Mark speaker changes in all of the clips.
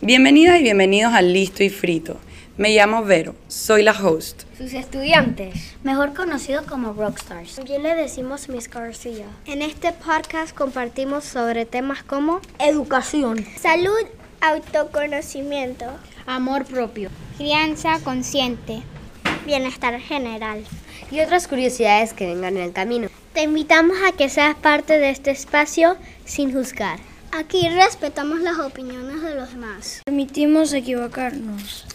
Speaker 1: Bienvenidas y bienvenidos a Listo y Frito. Me llamo Vero, soy la host.
Speaker 2: Sus estudiantes.
Speaker 3: mejor conocidos como rockstars.
Speaker 4: También le decimos Miss García. En este podcast compartimos sobre temas como
Speaker 2: Educación.
Speaker 4: salud, autoconocimiento,
Speaker 2: Amor propio.
Speaker 4: crianza consciente, bienestar general.
Speaker 2: Y otras curiosidades que vengan en el camino.
Speaker 4: Te invitamos a que seas parte de este espacio sin juzgar. Aquí respetamos las opiniones de los demás.
Speaker 3: Permitimos equivocarnos.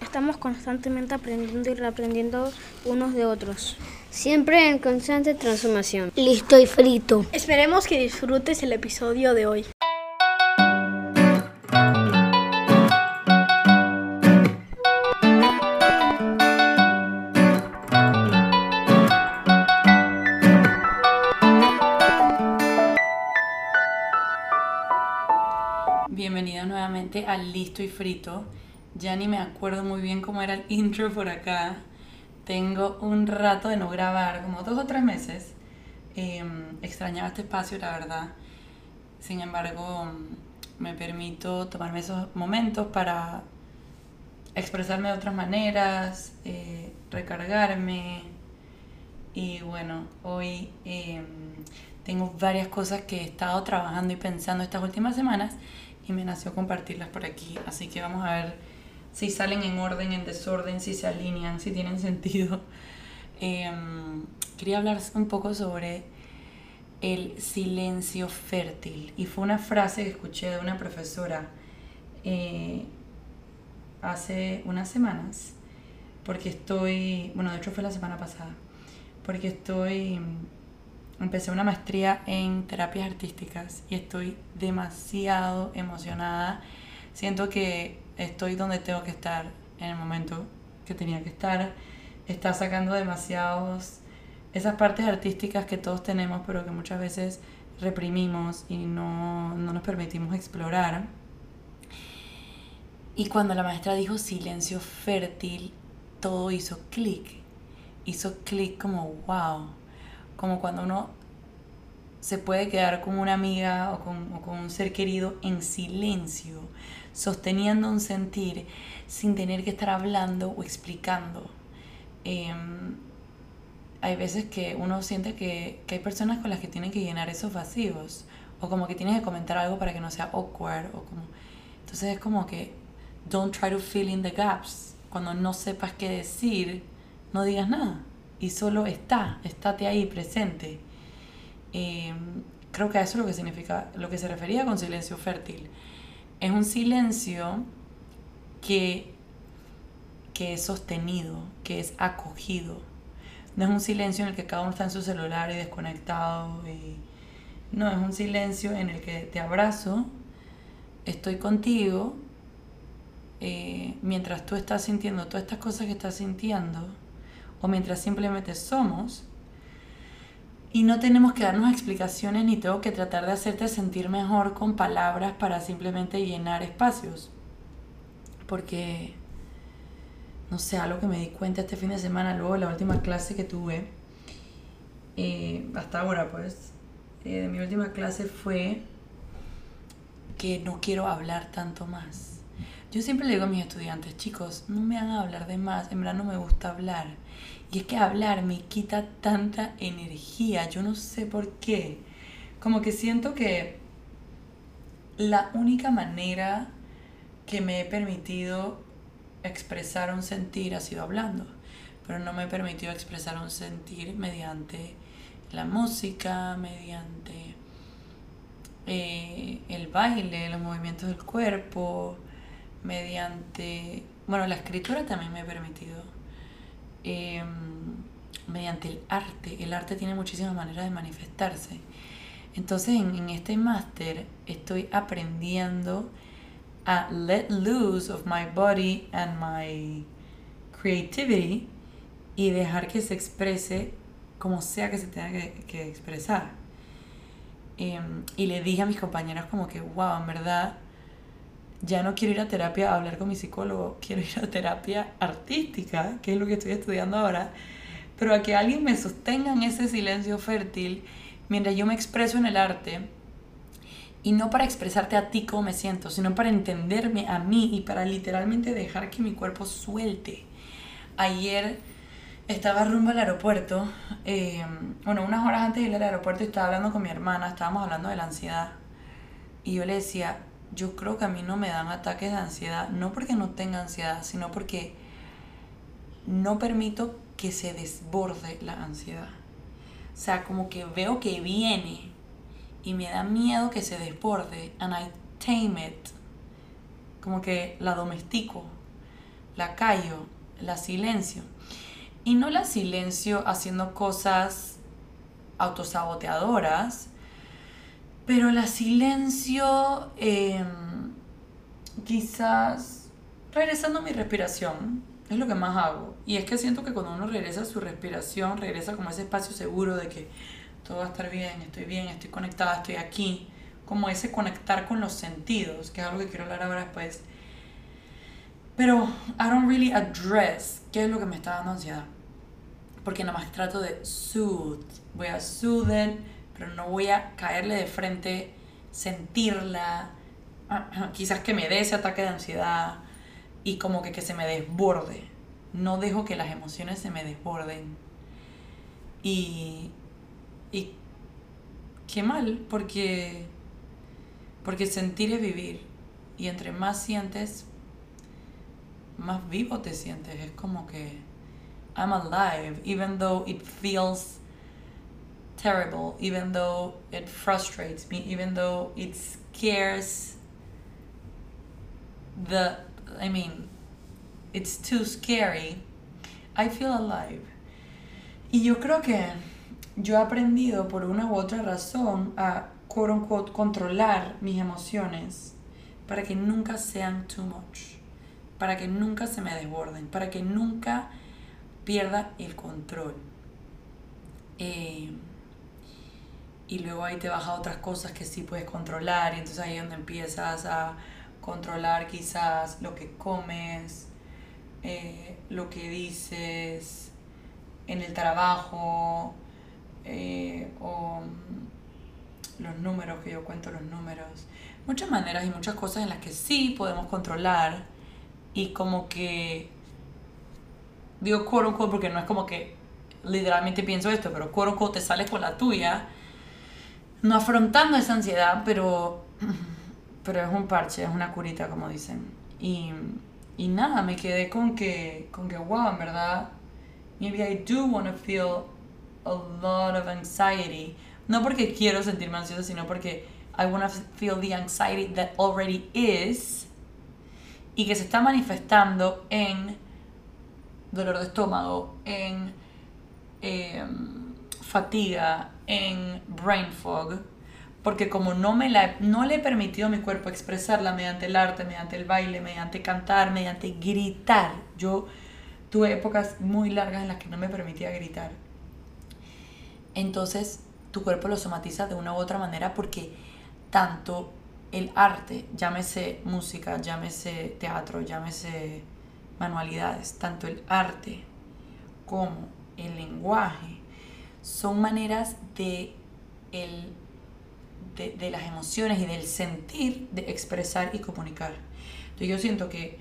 Speaker 4: Estamos constantemente aprendiendo y reaprendiendo unos de otros.
Speaker 2: Siempre en constante transformación.
Speaker 3: Listo y frito.
Speaker 4: Esperemos que disfrutes el episodio de hoy.
Speaker 1: Bienvenidos nuevamente a Listo y Frito. Ya ni me acuerdo muy bien cómo era el intro por acá. Tengo un rato de no grabar, como dos o tres meses. Eh, extrañaba este espacio, la verdad. Sin embargo, me permito tomarme esos momentos para expresarme de otras maneras, eh, recargarme. Y bueno, hoy eh, tengo varias cosas que he estado trabajando y pensando estas últimas semanas y me nació compartirlas por aquí. Así que vamos a ver si salen en orden, en desorden, si se alinean, si tienen sentido. Eh, quería hablar un poco sobre el silencio fértil. Y fue una frase que escuché de una profesora eh, hace unas semanas, porque estoy, bueno, de hecho fue la semana pasada, porque estoy, empecé una maestría en terapias artísticas y estoy demasiado emocionada. Siento que estoy donde tengo que estar en el momento que tenía que estar. Está sacando demasiados esas partes artísticas que todos tenemos, pero que muchas veces reprimimos y no, no nos permitimos explorar. Y cuando la maestra dijo silencio fértil, todo hizo clic. Hizo clic como wow. Como cuando uno se puede quedar con una amiga o con, un ser querido en silencio, sosteniendo un sentir sin tener que estar hablando o explicando. Em, hay veces que uno siente que, que hay personas con las que tienen que llenar esos vacíos o como que tienes que comentar algo para que no sea awkward o como entonces es como que don't try to fill in the gaps cuando no sepas qué decir no digas nada y solo está estate ahí presente Eh, creo que a eso es lo que significa lo que se refería con silencio fértil es un silencio que que es sostenido que es acogido no es un silencio en el que cada uno está en su celular y desconectado. Y... No, es un silencio en el que te abrazo, estoy contigo, eh, mientras tú estás sintiendo todas estas cosas que estás sintiendo, o mientras simplemente somos, y no tenemos que darnos explicaciones ni tengo que tratar de hacerte sentir mejor con palabras para simplemente llenar espacios. Porque no sé, algo que me di cuenta este fin de semana, luego de la última clase que tuve, eh, hasta ahora pues, eh, de mi última clase fue que no quiero hablar tanto más. Yo siempre le digo a mis estudiantes, chicos, no me hagan hablar de más, en verdad no me gusta hablar. Y es que hablar me quita tanta energía, yo no sé por qué. Como que siento que la única manera que me he permitido expresar un sentir ha sido hablando, pero no me he permitido expresar un sentir mediante la música, mediante eh, el baile, los movimientos del cuerpo, mediante, bueno, la escritura también me he permitido, eh, mediante el arte, el arte tiene muchísimas maneras de manifestarse. Entonces en, en este máster estoy aprendiendo a let loose of my body and my creativity y dejar que se exprese como sea que se tenga que, que expresar. Em, y le dije a mis compañeras como que, wow, en verdad, ya no quiero ir a terapia a hablar con mi psicólogo, quiero ir a terapia artística, que es lo que estoy estudiando ahora, pero a que alguien me sostenga en ese silencio fértil mientras yo me expreso en el arte Y no para expresarte a ti cómo me siento, sino para entenderme a mí y para literalmente dejar que mi cuerpo suelte. Ayer estaba rumbo al aeropuerto, eh, bueno, unas horas antes de ir al aeropuerto estaba hablando con mi hermana, estábamos hablando de la ansiedad. Y yo le decía, yo creo que a mí no me dan ataques de ansiedad, no porque no tenga ansiedad, sino porque no permito que se desborde la ansiedad. O sea, como que veo que viene y me da miedo que se desborde and I tame it. Como que la domestico, la callo, la silencio. Y no la silencio haciendo cosas autosaboteadoras, pero la silencio em, quizás regresando a mi respiración. Es lo que más hago. Y es que siento que cuando uno regresa a su respiración, regresa como ese espacio seguro de que todo va a estar bien, estoy bien, estoy conectada, estoy aquí. Como ese conectar con los sentidos, que es algo que quiero hablar ahora después. Pero I don't really address qué es lo que me está dando ansiedad. Porque nada más trato de soothe. Voy a soothe, pero no voy a caerle de frente, sentirla. Quizás que me dé ese ataque de ansiedad y como que, que se me desborde. No dejo que las emociones se me desborden. Y, y qué mal, porque, porque sentir es vivir. Y entre más sientes, más vivo te sientes. Es como que I'm alive, even though it feels terrible, even though it frustrates me, even though it scares the I mean, it's too scary, I feel alive. Y yo creo que yo he aprendido por una u otra razón a quote unquote controlar mis emociones para que nunca sean too much, para que nunca se me desborden, para que nunca pierda el control. Eh, y luego ahí te baja otras cosas que sí puedes controlar y entonces ahí es donde empiezas a controlar quizás lo que comes, eh, lo que dices en el trabajo eh, o mm, los números, que yo cuento los números. Muchas maneras y muchas cosas en las que sí podemos controlar y como que digo quote unquote porque no es como que literalmente pienso esto, pero quote unquote te sales con la tuya, no afrontando esa ansiedad, pero pero es un parche, es una curita, como dicen. Y, y nada, me quedé con que, con que, wow, en verdad, maybe I do want to feel a lot of anxiety. No porque quiero sentirme ansiosa, sino porque I want to feel the anxiety that already is y que se está manifestando en dolor de estómago, en em, fatiga, en brain fog porque como no, me la, no le he permitido a mi cuerpo expresarla mediante el arte, mediante el baile, mediante cantar, mediante gritar. Yo tuve épocas muy largas en las que no me permitía gritar. Entonces tu cuerpo lo somatiza de una u otra manera porque tanto el arte, llámese música, llámese teatro, llámese manualidades, tanto el arte como el lenguaje son maneras de el de, las emociones y del sentir de expresar y comunicar. Entonces yo siento que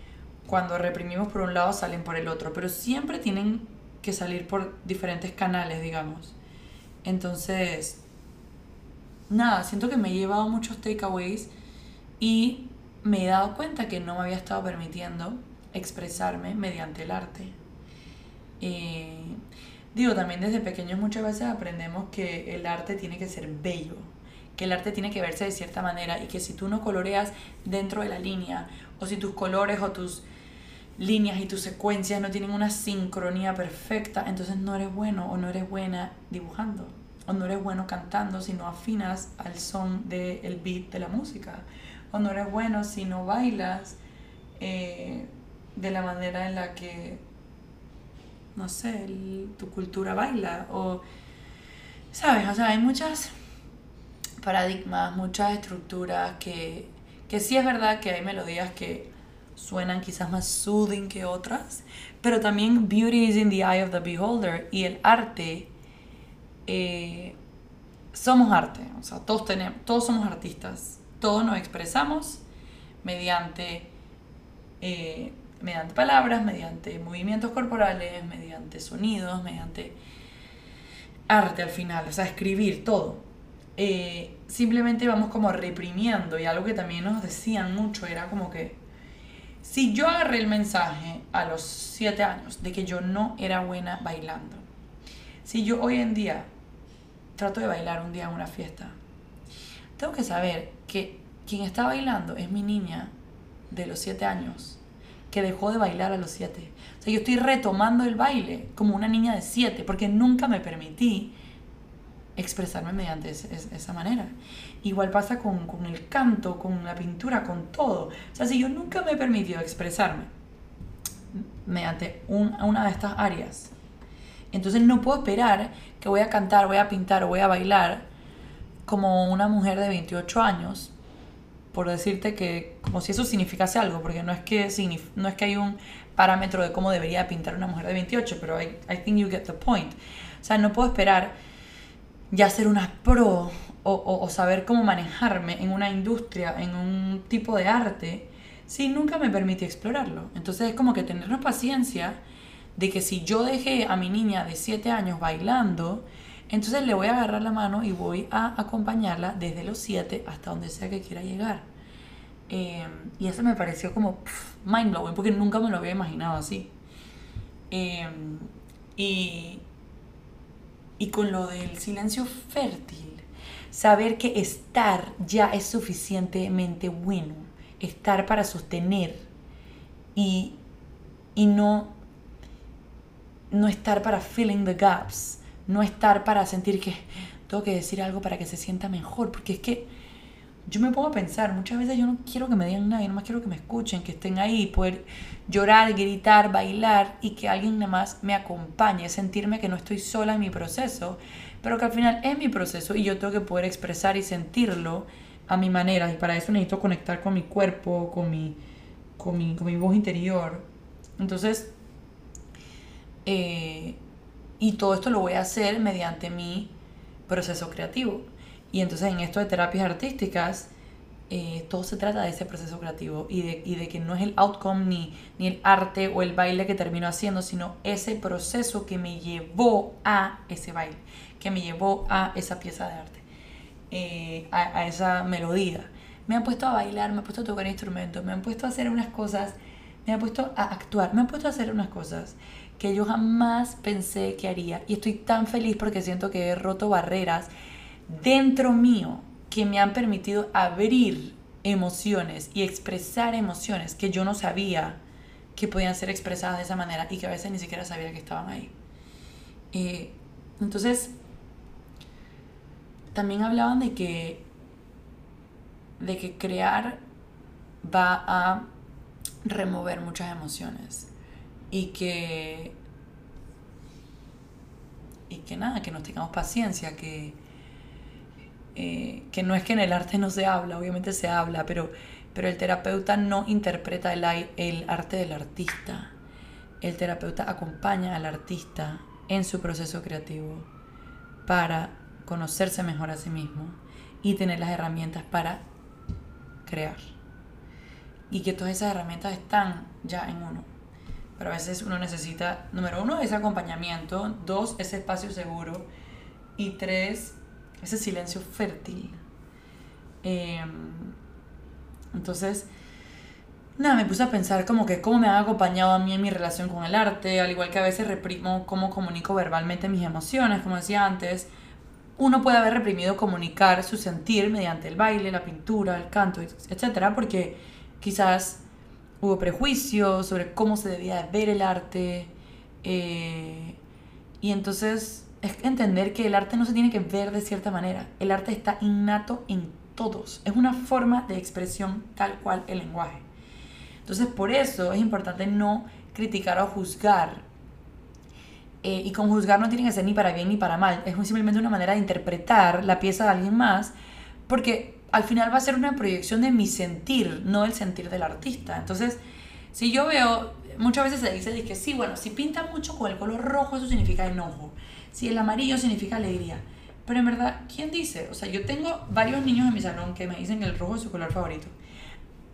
Speaker 1: cuando reprimimos por un lado salen por el otro, pero siempre tienen que salir por diferentes canales, digamos. Entonces, nada, siento que me he llevado muchos takeaways y me he dado cuenta que no me había estado permitiendo expresarme mediante el arte. Eh, digo, también desde pequeños muchas veces aprendemos que el arte tiene que ser bello que el arte tiene que verse de cierta manera y que si tú no coloreas dentro de la línea o si tus colores o tus líneas y tus secuencias no tienen una sincronía perfecta, entonces no eres bueno o no eres buena dibujando o no eres bueno cantando si no afinas al son del beat de la música o no eres bueno si no bailas eh, de la manera en la que no sé, tu cultura baila o sabes, o sea, hay muchas paradigmas, muchas estructuras que, que sí es verdad que hay melodías que suenan quizás más soothing que otras, pero también beauty is in the eye of the beholder y el arte, eh, somos arte, o sea, todos, tenemos, todos somos artistas todos nos expresamos mediante, eh, mediante palabras, mediante movimientos corporales, mediante sonidos, mediante arte al final, o sea, escribir todo. Eh, simplemente vamos como reprimiendo y algo que también nos decían mucho era como que si yo agarré el mensaje a los 7 años de que yo no era buena bailando, si yo hoy en día trato de bailar un día en una fiesta, tengo que saber que quien está bailando es mi niña de los 7 años, que dejó de bailar a los 7. O sea, yo estoy retomando el baile como una niña de 7, porque nunca me permití expresarme mediante esa manera. Igual pasa con, con, el canto, con la pintura, con todo. O sea, si yo nunca me he permitido expresarme mediante una de estas áreas, entonces no puedo esperar que voy a cantar, voy a pintar o voy a bailar como una mujer de 28 años, por decirte que como si eso significase algo, porque no es que, no es que hay un parámetro de cómo debería pintar una mujer de 28, pero I, I think you get the point. O sea, no puedo esperar ya ser una pro o, o, saber cómo manejarme en una industria, en un tipo de arte, si nunca me permití explorarlo. Entonces es como que tenernos paciencia de que si yo dejé a mi niña de 7 años bailando, entonces le voy a agarrar la mano y voy a acompañarla desde los 7 hasta donde sea que quiera llegar. Em, y eso me pareció como mind blowing porque nunca me lo había imaginado así. Em, y, y con lo del silencio fértil, saber que estar ya es suficientemente bueno, estar para sostener y, y no, no estar para filling the gaps, no estar para sentir que tengo que decir algo para que se sienta mejor, porque es que yo me pongo a pensar, muchas veces yo no quiero que me digan nada, yo más quiero que me escuchen, que estén ahí, poder llorar, gritar, bailar y que alguien nada más me acompañe, sentirme que no estoy sola en mi proceso, pero que al final es mi proceso y yo tengo que poder expresar y sentirlo a mi manera y para eso necesito conectar con mi cuerpo, con mi, con mi, con mi voz interior. Entonces, eh, y todo esto lo voy a hacer mediante mi proceso creativo. Y entonces en esto de terapias artísticas, eh, todo se trata de ese proceso creativo y de, y de, que no es el outcome ni, ni el arte o el baile que termino haciendo, sino ese proceso que me llevó a ese baile, que me llevó a esa pieza de arte, eh, a, a, esa melodía. Me han puesto a bailar, me han puesto a tocar instrumentos, me han puesto a hacer unas cosas, me han puesto a actuar, me han puesto a hacer unas cosas que yo jamás pensé que haría. Y estoy tan feliz porque siento que he roto barreras dentro mío que me han permitido abrir emociones y expresar emociones que yo no sabía que podían ser expresadas de esa manera y que a veces ni siquiera sabía que estaban ahí. Eh, entonces, también hablaban de que, de que crear va a remover muchas emociones y que y que nada, que nos tengamos paciencia, que, eh, que no es que en el arte no se habla, obviamente se habla, pero, pero el terapeuta no interpreta el, el arte del artista. El terapeuta acompaña al artista en su proceso creativo para conocerse mejor a sí mismo y tener las herramientas para crear. Y que todas esas herramientas están ya en uno. Pero a veces uno necesita, número uno, ese acompañamiento, dos, ese espacio seguro y tres, ese silencio fértil. Em, entonces, nada, me puse a pensar como que cómo me ha acompañado a mí en mi relación con el arte, al igual que a veces reprimo cómo comunico verbalmente mis emociones, como decía antes. Uno puede haber reprimido comunicar su sentir mediante el baile, la pintura, el canto, etcétera, porque quizás hubo prejuicios sobre cómo se debía ver el arte. Eh, y entonces es entender que el arte no se tiene que ver de cierta manera. El arte está innato en todos. Es una forma de expresión tal cual el lenguaje. Entonces por eso es importante no criticar o juzgar. Eh, y con juzgar no tiene que ser ni para bien ni para mal. Es simplemente una manera de interpretar la pieza de alguien más. Porque al final va a ser una proyección de mi sentir, no el sentir del artista. Entonces, si yo veo, muchas veces se dice que sí, bueno, si pinta mucho con el color rojo, eso significa enojo. Si el amarillo significa alegría. Pero en verdad, ¿quién dice? O sea, yo tengo varios niños en mi salón que me dicen que el rojo es su color favorito.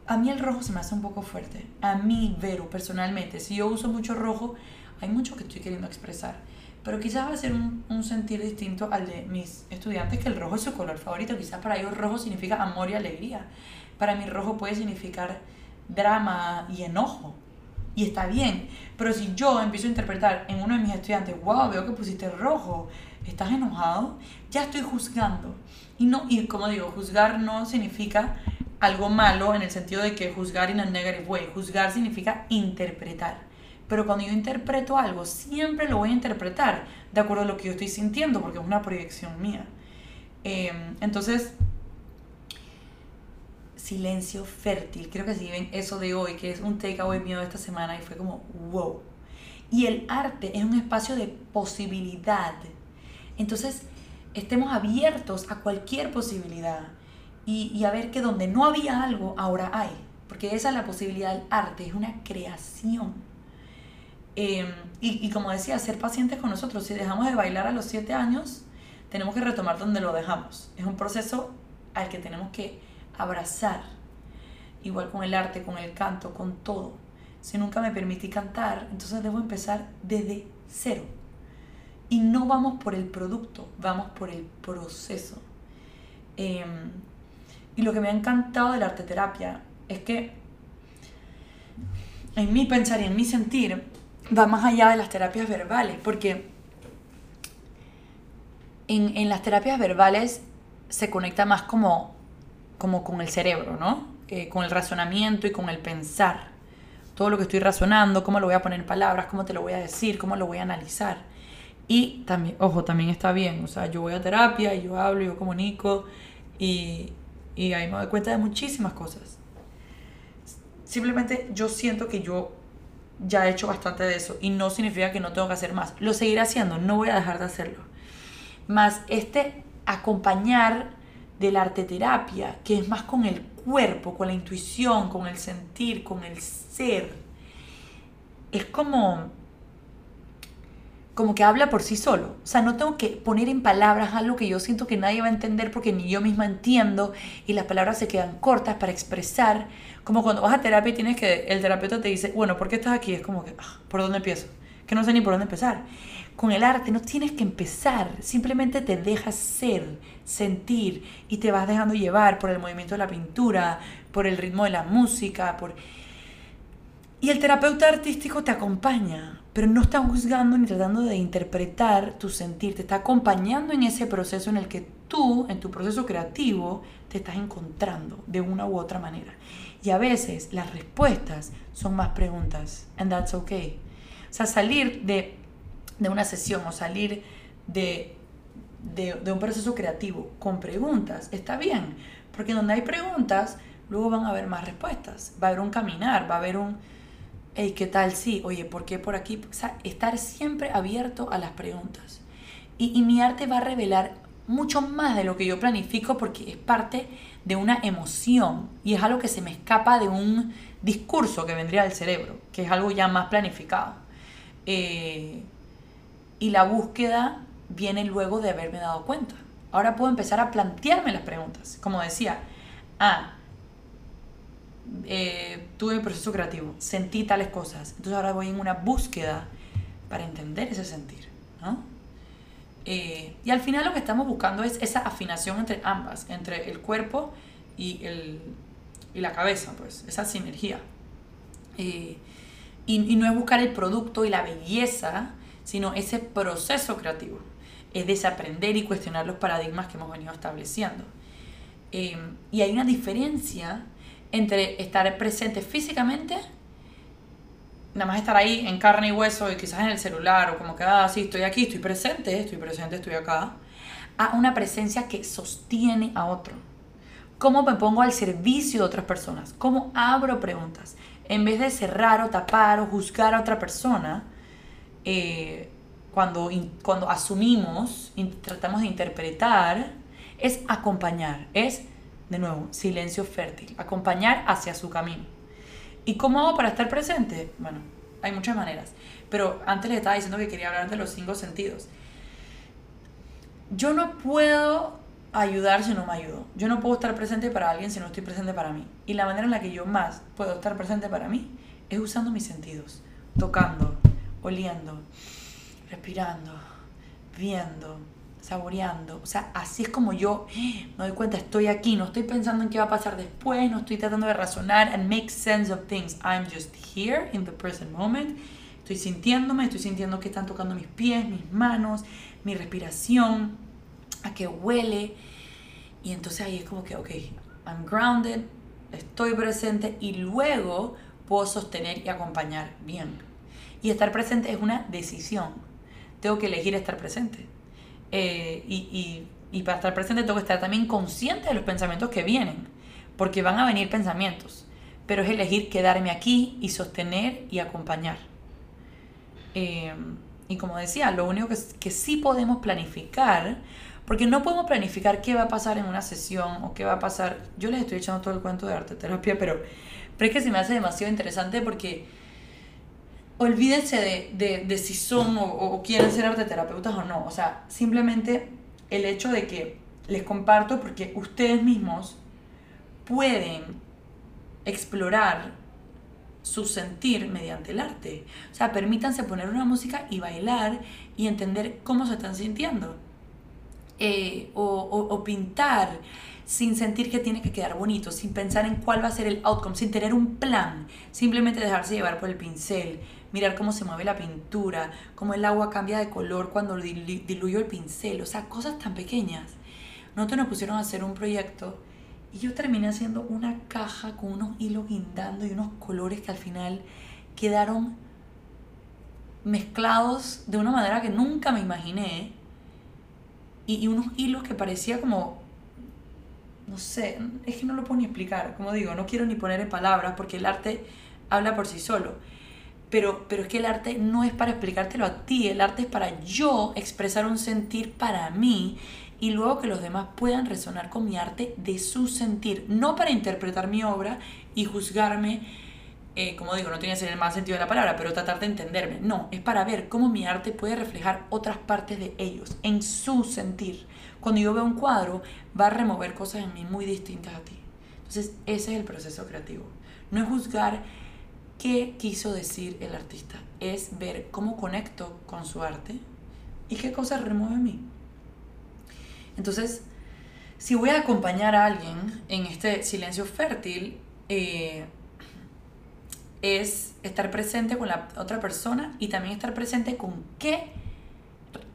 Speaker 1: A mí el rojo se me hace un poco fuerte. A mí, Vero, personalmente, si yo uso mucho rojo, hay mucho que estoy queriendo expresar. Pero quizás va a ser un, un sentir distinto al de mis estudiantes, que el rojo es su color favorito. Quizás para ellos rojo significa amor y alegría. Para mí rojo puede significar drama y enojo. Y está bien. Pero si yo empiezo a interpretar en uno de mis estudiantes, wow, veo que pusiste rojo, estás enojado, ya estoy juzgando. Y, no, y como digo, juzgar no significa algo malo en el sentido de que juzgar in a negative way. Juzgar significa interpretar. Pero cuando yo interpreto algo, siempre lo voy a interpretar de acuerdo a lo que yo estoy sintiendo, porque es una proyección mía. Eh, entonces, silencio fértil. Creo que así ven eso de hoy, que es un takeaway mío de esta semana y fue como, wow. Y el arte es un espacio de posibilidad. Entonces, estemos abiertos a cualquier posibilidad y, y a ver que donde no había algo, ahora hay. Porque esa es la posibilidad del arte, es una creación. Eh, y, y como decía, ser pacientes con nosotros. Si dejamos de bailar a los siete años, tenemos que retomar donde lo dejamos. Es un proceso al que tenemos que abrazar, igual con el arte, con el canto, con todo. Si nunca me permití cantar, entonces debo empezar desde cero. Y no vamos por el producto, vamos por el proceso. Eh, y lo que me ha encantado de la arte terapia es que en mi pensar y en mi sentir va más allá de las terapias verbales, porque en, en las terapias verbales se conecta más como como con el cerebro, ¿no? Eh, con el razonamiento y con el pensar. Todo lo que estoy razonando, cómo lo voy a poner en palabras, cómo te lo voy a decir, cómo lo voy a analizar. Y también, ojo, también está bien, o sea, yo voy a terapia yo hablo, yo comunico y, y ahí me doy cuenta de muchísimas cosas. Simplemente yo siento que yo ya he hecho bastante de eso y no significa que no tengo que hacer más. Lo seguiré haciendo, no voy a dejar de hacerlo. Más este acompañar de la arte terapia, que es más con el cuerpo, con la intuición, con el sentir, con el ser. Es como como que habla por sí solo. O sea, no tengo que poner en palabras algo que yo siento que nadie va a entender porque ni yo misma entiendo y las palabras se quedan cortas para expresar. Como cuando vas a terapia y tienes que, el terapeuta te dice, bueno, ¿por qué estás aquí? Es como que, ah, ¿por dónde empiezo? Que no sé ni por dónde empezar. Con el arte no tienes que empezar, simplemente te dejas ser, sentir y te vas dejando llevar por el movimiento de la pintura, por el ritmo de la música, por... Y el terapeuta artístico te acompaña, pero no está juzgando ni tratando de interpretar tu sentir, te está acompañando en ese proceso en el que tú, en tu proceso creativo, te estás encontrando de una u otra manera. Y a veces las respuestas son más preguntas, and that's okay. O sea, salir de, de una sesión o salir de, de, de un proceso creativo con preguntas está bien, porque donde hay preguntas, luego van a haber más respuestas, va a haber un caminar, va a haber un hey, ¿qué tal? Sí, oye, ¿por qué por aquí? O sea, estar siempre abierto a las preguntas. Y, y, mi arte va a revelar mucho más de lo que yo planifico porque es parte de una emoción y es algo que se me escapa de un discurso que vendría del cerebro, que es algo ya más planificado. Eh, y la búsqueda viene luego de haberme dado cuenta. Ahora puedo empezar a plantearme las preguntas. Como decía, ah, eh, tuve un proceso creativo, sentí tales cosas. Entonces ahora voy en una búsqueda para entender ese sentir. ¿no? Eh, y al final lo que estamos buscando es esa afinación entre ambas, entre el cuerpo y, el, y la cabeza, pues, esa sinergia. Eh, y, y, no es buscar el producto y la belleza, sino ese proceso creativo. Es desaprender y cuestionar los paradigmas que hemos venido estableciendo. Eh, y hay una diferencia entre estar presente físicamente, nada más estar ahí en carne y hueso y quizás en el celular o como que, ah, sí, estoy aquí, estoy presente, estoy presente, estoy acá, a una presencia que sostiene a otro. ¿Cómo me pongo al servicio de otras personas? ¿Cómo abro preguntas? En vez de cerrar o tapar o juzgar a otra persona, eh, cuando, cuando asumimos, tratamos de interpretar, es acompañar, es de nuevo, silencio fértil, acompañar hacia su camino. ¿Y cómo hago para estar presente? Bueno, hay muchas maneras, pero antes les estaba diciendo que quería hablar de los cinco sentidos. yo no puedo ayudar si no me ayudo. Yo no puedo estar presente para alguien si no estoy presente para mí. Y la manera en la que yo más puedo estar presente para mí es usando mis sentidos, tocando, oliendo, respirando, viendo, saboreando. O sea, así es como yo me doy cuenta, estoy aquí, no estoy pensando en qué va a pasar después, no estoy tratando de razonar and make sense of things. I'm just here in the present moment. Estoy sintiéndome, estoy sintiendo que están tocando mis pies, mis manos, mi respiración, a qué huele. Y entonces ahí es como que, ok, I'm grounded, estoy presente y luego puedo sostener y acompañar bien. Y estar presente es una decisión. Tengo que elegir estar presente. Eh, y, y, y para estar presente tengo que estar también consciente de los pensamientos que vienen. Porque van a venir pensamientos. Pero es elegir quedarme aquí y sostener y acompañar. Eh, y como decía, lo único que, que sí podemos planificar, porque no podemos planificar qué va a pasar en una sesión o qué va a pasar. Yo les estoy echando todo el cuento de arte terapia, pero, pero es que se me hace demasiado interesante porque olvídense de, de, si son o, quieren ser arteterapeutas o no. O sea, simplemente el hecho de que les comparto porque ustedes mismos pueden explorar su sentir mediante el arte. O sea, permítanse poner una música y bailar y entender cómo se están sintiendo. Eh, o, pintar sin sentir que tiene que quedar bonito, sin pensar en cuál va a ser el outcome, sin tener un plan, simplemente dejarse llevar por el pincel, mirar cómo se mueve la pintura, cómo el agua cambia de color cuando diluyo el pincel, o sea, cosas tan pequeñas. Nosotros nos pusieron a hacer un proyecto y yo terminé haciendo una caja con unos hilos guindando y unos colores que al final quedaron mezclados de una manera que nunca me imaginé. Y, y, unos hilos que parecía como, no sé, es que no lo puedo ni explicar. Como digo, no quiero ni poner en palabras porque el arte habla por sí solo. Pero, pero es que el arte no es para explicártelo a ti, el arte es para yo expresar un sentir para mí y luego que los demás puedan resonar con mi arte de su sentir, no para interpretar mi obra y juzgarme, eh, como digo, no tiene que el más sentido de la palabra, pero tratar de entenderme, no, es para ver cómo mi arte puede reflejar otras partes de ellos, en su sentir. Cuando yo veo un cuadro, va a remover cosas en mí muy distintas a ti. Entonces, ese es el proceso creativo. No es juzgar qué quiso decir el artista, es ver cómo conecto con su arte y qué cosas remueve en mí. Entonces, si voy a acompañar a alguien en este silencio fértil, eh, es estar presente con la otra persona y también estar presente con qué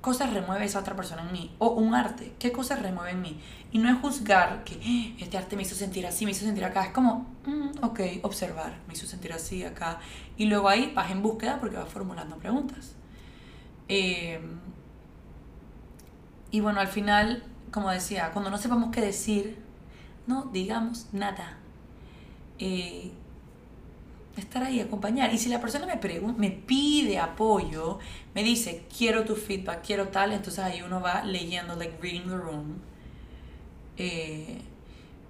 Speaker 1: cosas remueve esa otra persona en mí. O un arte, qué cosas remueve en mí. Y no es juzgar que "Ah, este arte me hizo sentir así, me hizo sentir acá. Es como, mm, ok, observar, me hizo sentir así acá. Y luego ahí vas en búsqueda porque vas formulando preguntas. Eh, y bueno, al final, como decía, cuando no sepamos qué decir, no digamos nada. Eh, estar ahí, acompañar. Y si la persona me, me pide apoyo, me dice, quiero tu feedback, quiero tal, entonces ahí uno va leyendo, like reading the room. Eh,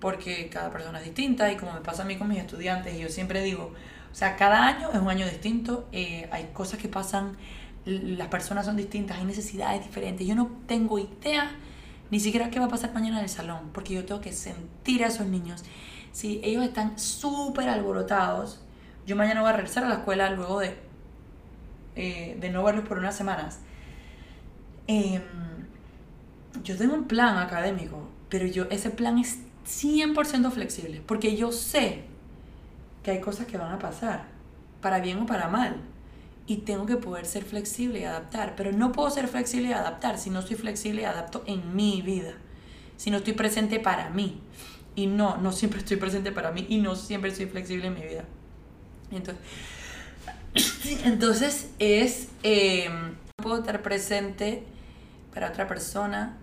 Speaker 1: porque cada persona es distinta y como me pasa a mí con mis estudiantes, yo siempre digo, o sea, cada año es un año distinto, eh, hay cosas que pasan, las personas son distintas, hay necesidades diferentes. Yo no tengo idea ni siquiera qué va a pasar mañana en el salón, porque yo tengo que sentir a esos niños. Si ellos están súper alborotados, yo mañana voy a regresar a la escuela luego de, eh, de no verlos por unas semanas. Eh, yo tengo un plan académico, pero yo ese plan es 100% flexible, porque yo sé que hay cosas que van a pasar, para bien o para mal, y tengo que poder ser flexible y adaptar, pero no puedo ser flexible y adaptar si no soy flexible y adapto en mi vida, si no estoy presente para mí, y no, no siempre estoy presente para mí, y no siempre soy flexible en mi vida. Entonces, entonces es, eh, no puedo estar presente para otra persona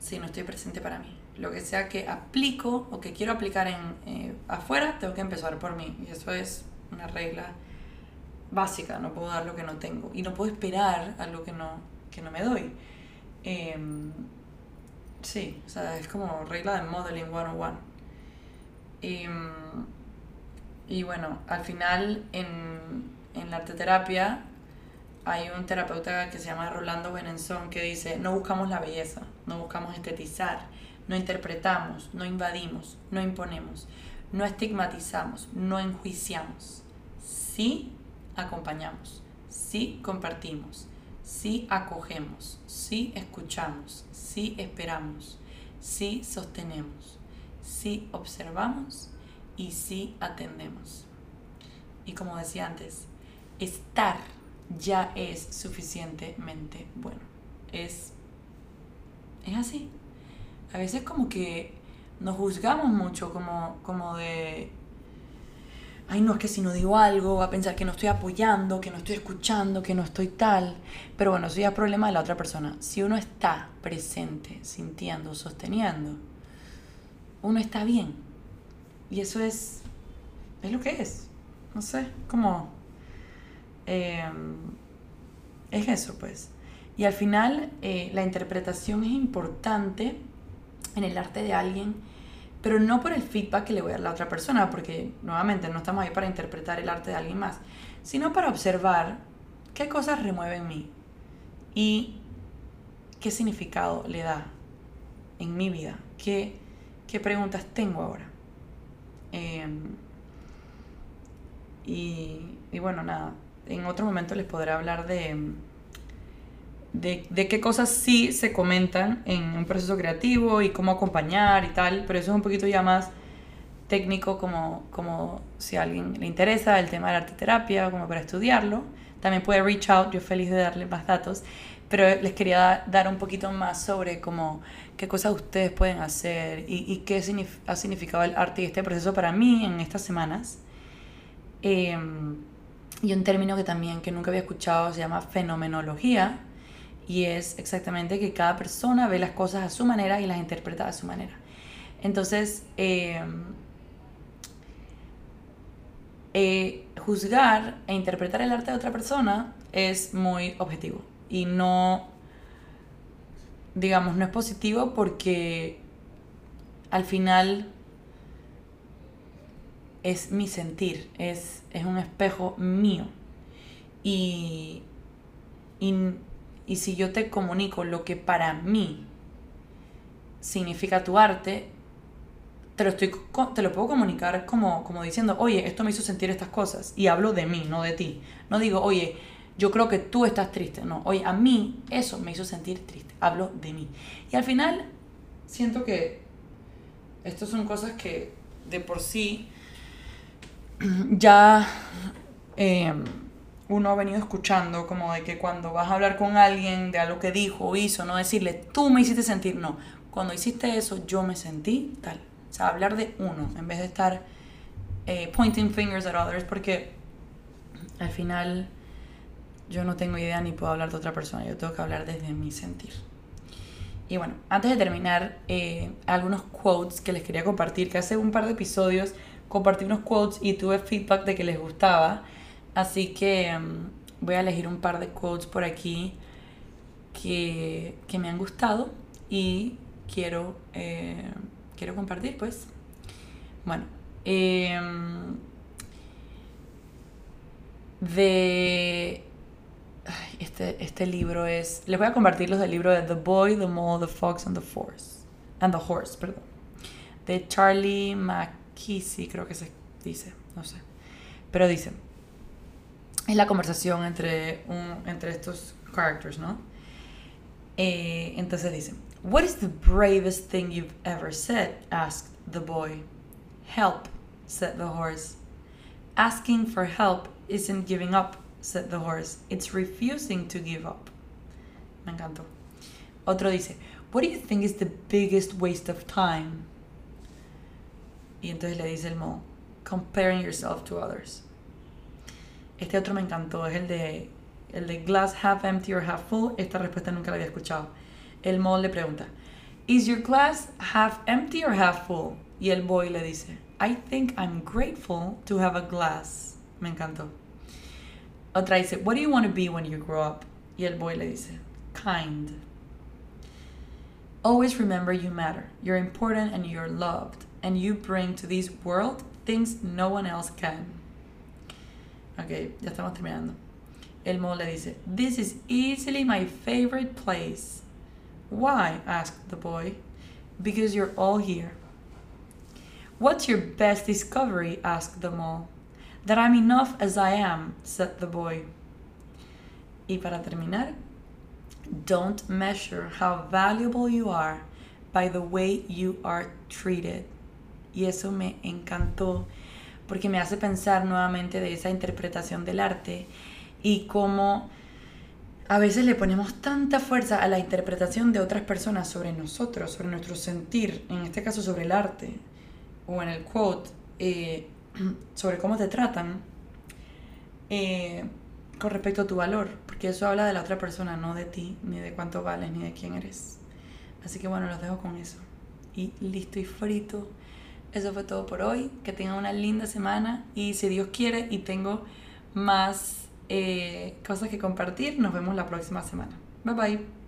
Speaker 1: si no estoy presente para mí. Lo que sea que aplico o que quiero aplicar en, eh, afuera, tengo que empezar por mí. Y eso es una regla básica. No puedo dar lo que no tengo. Y no puedo esperar algo que no, que no me doy. Eh, sí, o sea, es como regla de modeling 101. Eh, y bueno, al final en, en la arteterapia hay un terapeuta que se llama Rolando Benenzón que dice, no buscamos la belleza, no buscamos estetizar, no interpretamos, no invadimos, no imponemos, no estigmatizamos, no enjuiciamos. Sí acompañamos, sí compartimos, sí acogemos, sí escuchamos, sí esperamos, sí sostenemos, sí observamos y sí atendemos. Y como decía antes, estar ya es suficientemente bueno. Es, es así. A veces como que nos juzgamos mucho como, como de, ay no, es que si no digo algo va a pensar que no estoy apoyando, que no estoy escuchando, que no estoy tal. Pero bueno, eso ya es problema de la otra persona. Si uno está presente, sintiendo, sosteniendo, uno está bien. Y eso es, es lo que es. No sé, como... em, es eso, pues. Y al final, eh, la interpretación es importante en el arte de alguien, pero no por el feedback que le voy a dar a la otra persona, porque nuevamente no estamos ahí para interpretar el arte de alguien más, sino para observar qué cosas remueve en mí y qué significado le da en mi vida, qué, qué preguntas tengo ahora. Em, y, bueno, nada, en otro momento les podré hablar de, de, qué cosas sí se comentan en un proceso creativo y cómo acompañar y tal, pero eso es un poquito ya más técnico como, como si a alguien le interesa el tema de la arte terapia, como para estudiarlo. También puede reach out, yo feliz de darle más datos, pero les quería da- dar un poquito más sobre como qué cosas ustedes pueden hacer y, y qué signif- ha significado el arte y este proceso para mí en estas semanas. Em, y un término que también que nunca había escuchado se llama fenomenología y es exactamente que cada persona ve las cosas a su manera y las interpreta a su manera. Entonces, em, eh, juzgar e interpretar el arte de otra persona es muy objetivo y no, digamos, no es positivo porque al final es mi sentir, es, es un espejo mío. Y, y, y si yo te comunico lo que para mí significa tu arte, te lo, estoy, te lo puedo comunicar como, como diciendo, oye, esto me hizo sentir estas cosas. Y hablo de mí, no de ti. No digo, oye, yo creo que tú estás triste. No, oye, a mí eso me hizo sentir triste. Hablo de mí. Y al final, siento que estas son cosas que de por sí ya eh, uno ha venido escuchando como de que cuando vas a hablar con alguien de algo que dijo o hizo, no decirle, tú me hiciste sentir, no, cuando hiciste eso yo me sentí tal. O sea, hablar de uno en vez de estar eh, pointing fingers at others porque al final yo no tengo idea ni puedo hablar de otra persona, yo tengo que hablar desde mi sentir. Y bueno, antes de terminar, eh, algunos quotes que les quería compartir, que hace un par de episodios compartí unos quotes y tuve feedback de que les gustaba. Así que mm, voy a elegir un par de quotes por aquí que, que me han gustado y quiero, eh, quiero compartir, pues. Bueno, em, de Este, este libro es. Les voy a compartir los del libro de The Boy, The Mole, The Fox and the Force. And the Horse, perdón. De Charlie McKeesey, creo que se dice, no sé. Pero dice. Es la conversación entre, un, entre estos characters, ¿no? Eh, entonces dice: What is the bravest thing you've ever said? asked the boy. Help, said the horse. Asking for help isn't giving up, said the horse. It's refusing to give up. Me encantó. Otro dice, What do you think is the biggest waste of time? Y entonces le dice el mo, Comparing yourself to others. Este otro me encantó, es el de, el de glass half empty or half full. Esta respuesta nunca la había escuchado. El mo le pregunta, Is your glass half empty or half full? Y el boy le dice, I think I'm grateful to have a glass. Me encantó. Otra dice, What do you want to be when you grow up? Y el boy le dice, Kind. Always remember you matter. You're important and you're loved. And you bring to this world things no one else can. Ok, ya estamos terminando. el mole le dice, This is easily my favorite place. Why? asked the boy. Because you're all here. What's your best discovery? asked the mole. That I'm enough as I am, said the boy. Y para terminar, don't measure how valuable you are by the way you are treated. Y eso me encantó porque me hace pensar nuevamente de esa interpretación del arte y cómo a veces le ponemos tanta fuerza a la interpretación de otras personas sobre nosotros, sobre nuestro sentir, en este caso sobre el arte, o en el quote, eh, sobre cómo te tratan, eh, con respecto a tu valor, porque eso habla de la otra persona, no de ti, ni de cuánto vales, ni de quién eres. Así que bueno, los dejo con eso. Y listo y frito. Eso fue todo por hoy. Que tengan una linda semana y si Dios quiere y tengo más eh, cosas que compartir, nos vemos la próxima semana. Bye bye.